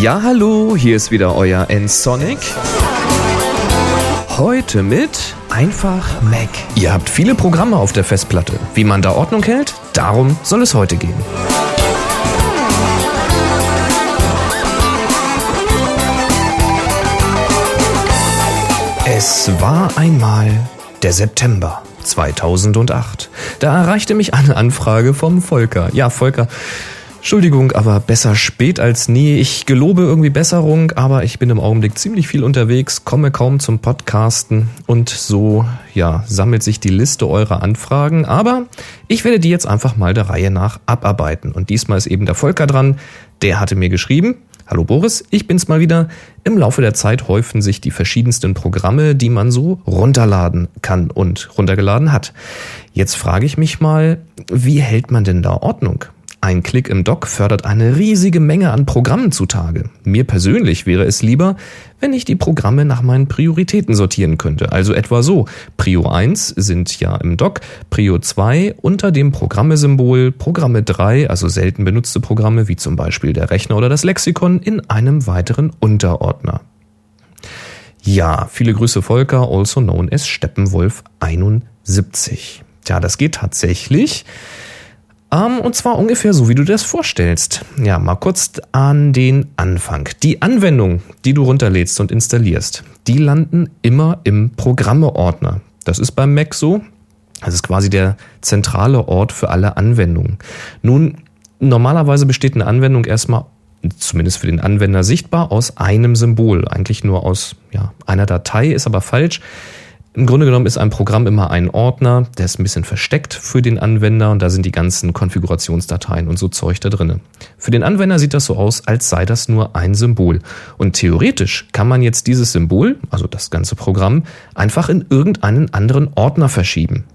Ja, hallo, hier ist wieder euer N-Sonic. Heute mit einfach Mac. Ihr habt viele Programme auf der Festplatte. Wie man da Ordnung hält, darum soll es heute gehen. Es war einmal der September 2008. Da erreichte mich eine Anfrage vom Volker. Ja, Volker, Entschuldigung, aber besser spät als nie. Ich gelobe irgendwie Besserung, aber ich bin im Augenblick ziemlich viel unterwegs, komme kaum zum Podcasten und so, ja, sammelt sich die Liste eurer Anfragen. Aber ich werde die jetzt einfach mal der Reihe nach abarbeiten. Und diesmal ist eben der Volker dran. Der hatte mir geschrieben, Hallo Boris, ich bin's mal wieder. Im Laufe der Zeit häufen sich die verschiedensten Programme, die man so runterladen kann und runtergeladen hat. Jetzt frage ich mich mal, wie hält man denn da Ordnung? Ein Klick im Dock fördert eine riesige Menge an Programmen zutage. Mir persönlich wäre es lieber, wenn ich die Programme nach meinen Prioritäten sortieren könnte. Also etwa so. Prio 1 sind ja im Dock, Prio 2 unter dem Programmesymbol, Programme 3, also selten benutzte Programme wie zum Beispiel der Rechner oder das Lexikon in einem weiteren Unterordner. Ja, viele Grüße Volker, also known as Steppenwolf 71. Tja, das geht tatsächlich. Ähm, und zwar ungefähr so, wie du dir das vorstellst. Ja, mal kurz an den Anfang. Die Anwendung, die du runterlädst und installierst, die landen immer im Programmeordner. Das ist beim Mac so. Das ist quasi der zentrale Ort für alle Anwendungen. Nun, normalerweise besteht eine Anwendung erstmal zumindest für den Anwender sichtbar aus einem Symbol, eigentlich nur aus ja, einer Datei, ist aber falsch. Im Grunde genommen ist ein Programm immer ein Ordner, der ist ein bisschen versteckt für den Anwender und da sind die ganzen Konfigurationsdateien und so Zeug da drinne. Für den Anwender sieht das so aus, als sei das nur ein Symbol. Und theoretisch kann man jetzt dieses Symbol, also das ganze Programm, einfach in irgendeinen anderen Ordner verschieben.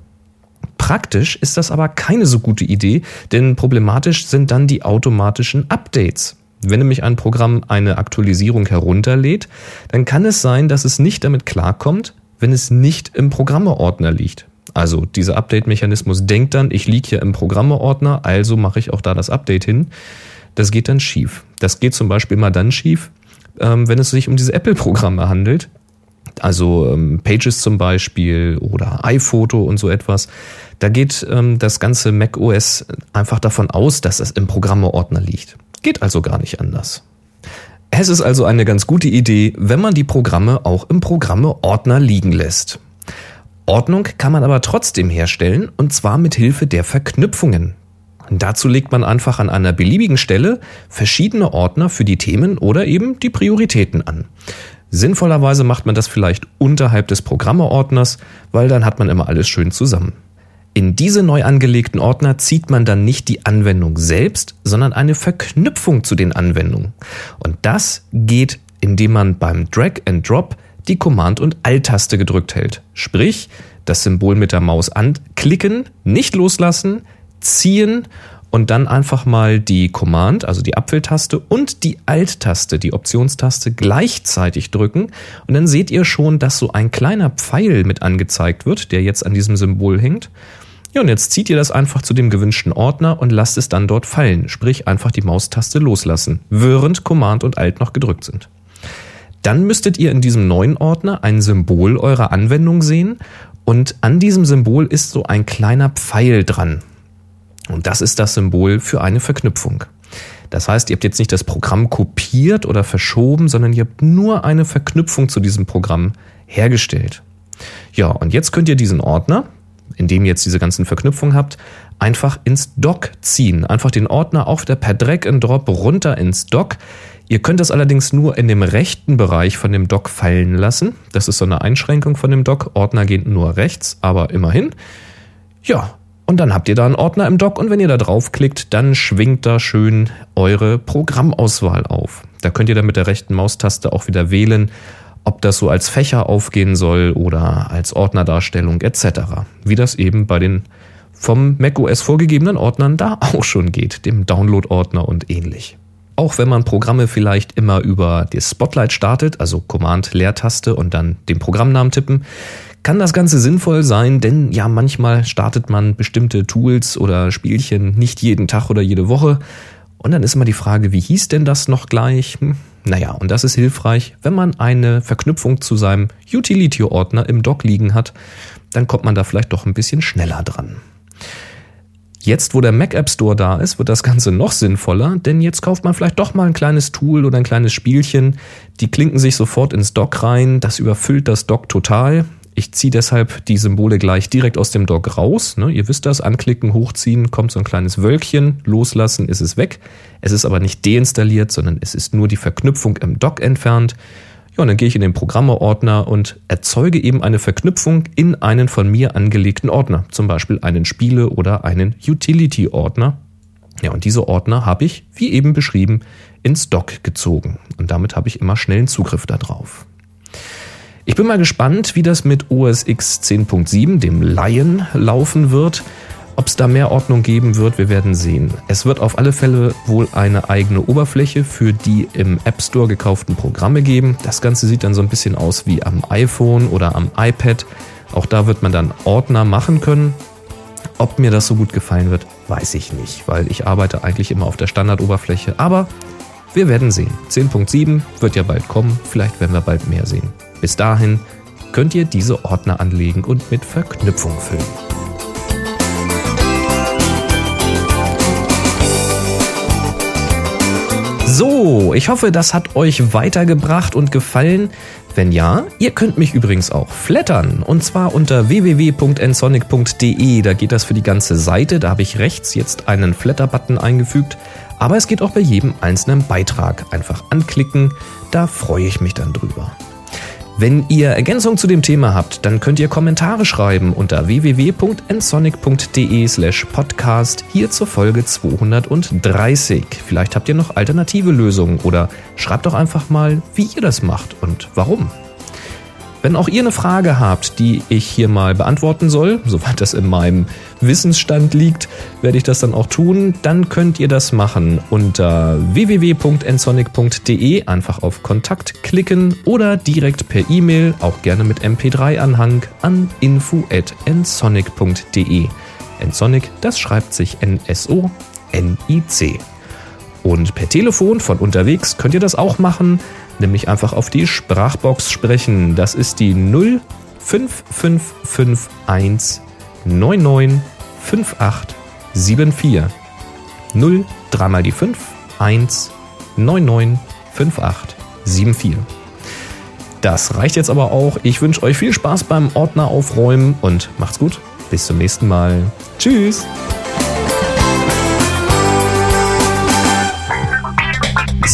Praktisch ist das aber keine so gute Idee, denn problematisch sind dann die automatischen Updates. Wenn nämlich ein Programm eine Aktualisierung herunterlädt, dann kann es sein, dass es nicht damit klarkommt, wenn es nicht im Programmeordner liegt. Also dieser Update-Mechanismus denkt dann, ich liege hier im Programmeordner, also mache ich auch da das Update hin. Das geht dann schief. Das geht zum Beispiel immer dann schief, ähm, wenn es sich um diese Apple-Programme handelt. Also ähm, Pages zum Beispiel oder iPhoto und so etwas. Da geht ähm, das ganze Mac OS einfach davon aus, dass es im Programmeordner liegt. Geht also gar nicht anders. Es ist also eine ganz gute Idee, wenn man die Programme auch im Programme-Ordner liegen lässt. Ordnung kann man aber trotzdem herstellen und zwar mit Hilfe der Verknüpfungen. Dazu legt man einfach an einer beliebigen Stelle verschiedene Ordner für die Themen oder eben die Prioritäten an. Sinnvollerweise macht man das vielleicht unterhalb des Programmeordners, weil dann hat man immer alles schön zusammen. In diese neu angelegten Ordner zieht man dann nicht die Anwendung selbst, sondern eine Verknüpfung zu den Anwendungen. Und das geht, indem man beim Drag and Drop die Command- und Alt-Taste gedrückt hält. Sprich, das Symbol mit der Maus anklicken, nicht loslassen, ziehen und dann einfach mal die Command, also die Apfeltaste und die Alt-Taste, die Optionstaste gleichzeitig drücken und dann seht ihr schon, dass so ein kleiner Pfeil mit angezeigt wird, der jetzt an diesem Symbol hängt. Ja, und jetzt zieht ihr das einfach zu dem gewünschten Ordner und lasst es dann dort fallen, sprich einfach die Maustaste loslassen, während Command und Alt noch gedrückt sind. Dann müsstet ihr in diesem neuen Ordner ein Symbol eurer Anwendung sehen und an diesem Symbol ist so ein kleiner Pfeil dran. Und das ist das Symbol für eine Verknüpfung. Das heißt, ihr habt jetzt nicht das Programm kopiert oder verschoben, sondern ihr habt nur eine Verknüpfung zu diesem Programm hergestellt. Ja, und jetzt könnt ihr diesen Ordner, in dem ihr jetzt diese ganzen Verknüpfungen habt, einfach ins Dock ziehen. Einfach den Ordner auf der per Drag and Drop runter ins Dock. Ihr könnt das allerdings nur in dem rechten Bereich von dem Dock fallen lassen. Das ist so eine Einschränkung von dem Dock. Ordner gehen nur rechts, aber immerhin. Ja, und dann habt ihr da einen Ordner im Dock und wenn ihr da draufklickt, dann schwingt da schön eure Programmauswahl auf. Da könnt ihr dann mit der rechten Maustaste auch wieder wählen, ob das so als Fächer aufgehen soll oder als Ordnerdarstellung etc. Wie das eben bei den vom macOS vorgegebenen Ordnern da auch schon geht, dem Download-Ordner und ähnlich. Auch wenn man Programme vielleicht immer über das Spotlight startet, also Command-Leertaste und dann den Programmnamen tippen, kann das Ganze sinnvoll sein, denn ja, manchmal startet man bestimmte Tools oder Spielchen nicht jeden Tag oder jede Woche. Und dann ist immer die Frage, wie hieß denn das noch gleich? Hm, naja, und das ist hilfreich, wenn man eine Verknüpfung zu seinem Utility-Ordner im Dock liegen hat, dann kommt man da vielleicht doch ein bisschen schneller dran. Jetzt, wo der Mac App Store da ist, wird das Ganze noch sinnvoller, denn jetzt kauft man vielleicht doch mal ein kleines Tool oder ein kleines Spielchen. Die klinken sich sofort ins Dock rein, das überfüllt das Dock total. Ich ziehe deshalb die Symbole gleich direkt aus dem Dock raus. Ne, ihr wisst das, anklicken, hochziehen, kommt so ein kleines Wölkchen, loslassen, ist es weg. Es ist aber nicht deinstalliert, sondern es ist nur die Verknüpfung im Dock entfernt. Ja, und dann gehe ich in den Programmeordner und erzeuge eben eine Verknüpfung in einen von mir angelegten Ordner, zum Beispiel einen Spiele- oder einen Utility-Ordner. Ja, und diese Ordner habe ich, wie eben beschrieben, ins Dock gezogen. Und damit habe ich immer schnellen Zugriff darauf. Ich bin mal gespannt, wie das mit OS X 10.7, dem Lion, laufen wird. Ob es da mehr Ordnung geben wird, wir werden sehen. Es wird auf alle Fälle wohl eine eigene Oberfläche für die im App Store gekauften Programme geben. Das Ganze sieht dann so ein bisschen aus wie am iPhone oder am iPad. Auch da wird man dann Ordner machen können. Ob mir das so gut gefallen wird, weiß ich nicht, weil ich arbeite eigentlich immer auf der Standardoberfläche. Aber wir werden sehen. 10.7 wird ja bald kommen, vielleicht werden wir bald mehr sehen. Bis dahin könnt ihr diese Ordner anlegen und mit Verknüpfung füllen. So, ich hoffe, das hat euch weitergebracht und gefallen. Wenn ja, ihr könnt mich übrigens auch flattern. Und zwar unter www.nsonic.de. Da geht das für die ganze Seite. Da habe ich rechts jetzt einen Flatter-Button eingefügt. Aber es geht auch bei jedem einzelnen Beitrag. Einfach anklicken. Da freue ich mich dann drüber. Wenn ihr Ergänzungen zu dem Thema habt, dann könnt ihr Kommentare schreiben unter www.nsonic.de slash podcast hier zur Folge 230. Vielleicht habt ihr noch alternative Lösungen oder schreibt doch einfach mal, wie ihr das macht und warum. Wenn auch ihr eine Frage habt, die ich hier mal beantworten soll, soweit das in meinem Wissensstand liegt, werde ich das dann auch tun. Dann könnt ihr das machen unter www.nsonic.de, einfach auf Kontakt klicken oder direkt per E-Mail, auch gerne mit MP3-Anhang an info.nsonic.de. Nsonic, das schreibt sich N-S-O-N-I-C. Und per Telefon von unterwegs könnt ihr das auch machen nämlich einfach auf die Sprachbox sprechen. Das ist die 05551 995874. 0 3 mal die 5 1 995874. Das reicht jetzt aber auch. Ich wünsche euch viel Spaß beim Ordner aufräumen und macht's gut. Bis zum nächsten Mal. Tschüss.